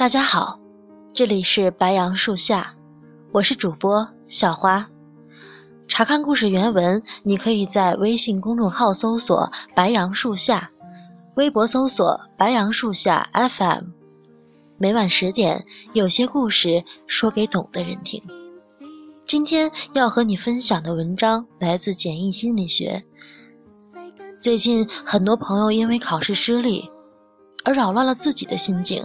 大家好，这里是白杨树下，我是主播小花。查看故事原文，你可以在微信公众号搜索“白杨树下”，微博搜索“白杨树下 FM”。每晚十点，有些故事说给懂的人听。今天要和你分享的文章来自简易心理学。最近，很多朋友因为考试失利，而扰乱了自己的心境。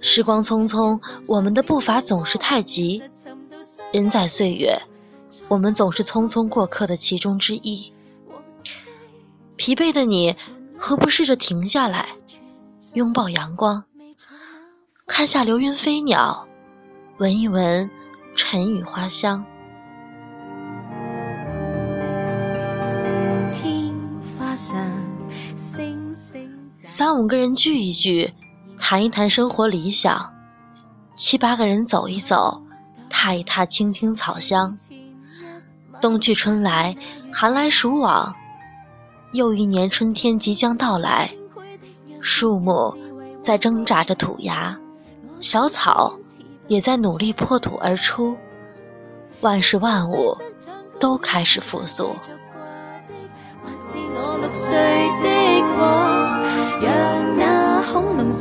时光匆匆，我们的步伐总是太急。人在岁月，我们总是匆匆过客的其中之一。疲惫的你，何不试着停下来，拥抱阳光，看下流云飞鸟，闻一闻晨雨花香。三五个人聚一聚。谈一谈生活理想，七八个人走一走，踏一踏青青草香。冬去春来，寒来暑往，又一年春天即将到来。树木在挣扎着吐芽，小草也在努力破土而出，万事万物都开始复苏。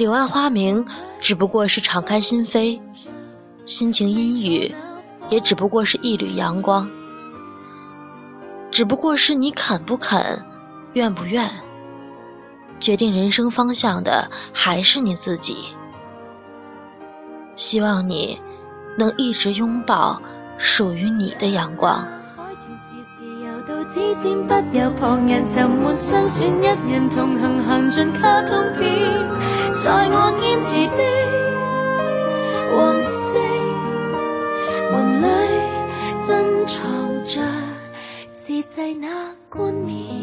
柳暗花明，只不过是敞开心扉；心情阴郁，也只不过是一缕阳光。只不过是你肯不肯，愿不愿。决定人生方向的还是你自己。希望你能一直拥抱属于你的阳光。指尖不由旁人沉没相选，一人同行行进卡通片，在我坚持的黄色门里，珍藏着自制那冠冕。